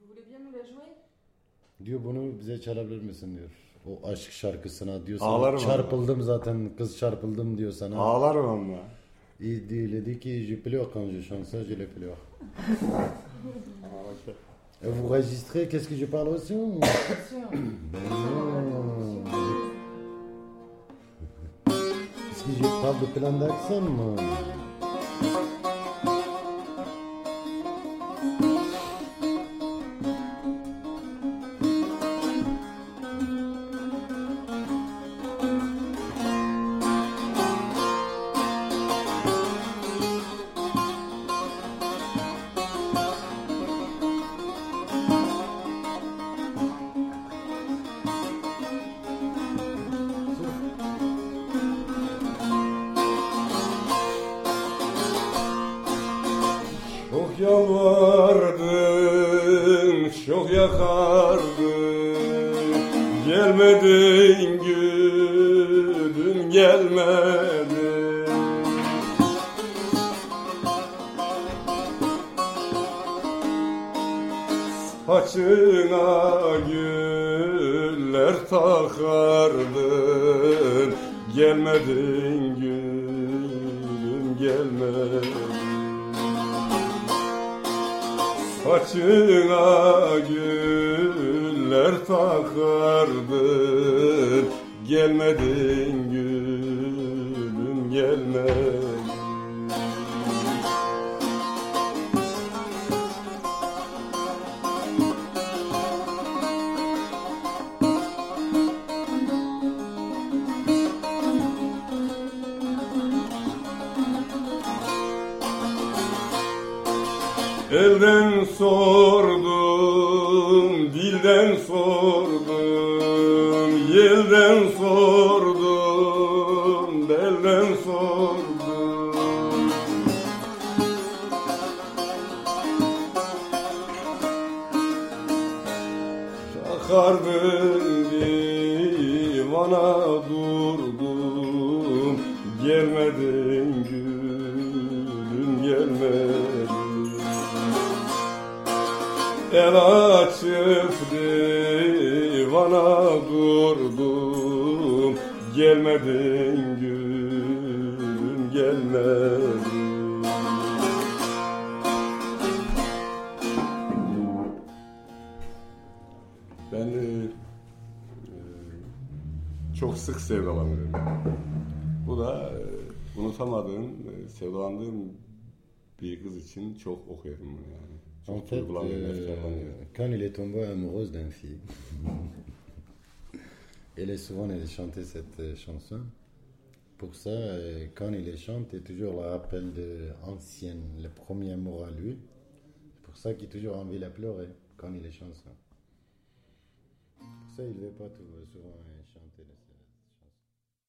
Vous voulez bien nous la jouer Diyor bunu bize çalabilir misin diyor. O aşk şarkısına diyor. sana Ağlarım çarpıldım zaten kız çarpıldım diyor sana. Ağlarım ama. Il, dit, il a dit que je pleure quand je chante ça, je le pleure. Et vous enregistrez, qu'est-ce que je parle aussi Bien sûr. Est-ce que je parle de plein d'accents moi Çok yakardım Gelmedin gülüm gelmedin. Saçına güller takardın. Gelmedin gülüm gelmedin Saçına güller takardın Gelmedin gülüm gelmedin Elden sordum, dilden sordum, yelden sordum, belden sordum. Çakardın divana durdum, gelmedin El açıp divana durdum Gelmedin gülüm gelmedin Ben e, e, çok sık sevdalanıyorum. Bu da e, unutamadığım, e, sevdalandığım bir kız için çok okuyorum bunu yani. En fait, euh, quand il est tombé amoureuse d'une fille, elle est souvent elle chantait cette euh, chanson. Pour ça, euh, quand il les chante, il toujours le rappel de ancienne, le premier amour à lui. C'est pour ça qu'il a toujours envie de la pleurer quand il les chante ça. Pour ça, il ne veut pas tout, souvent chanter.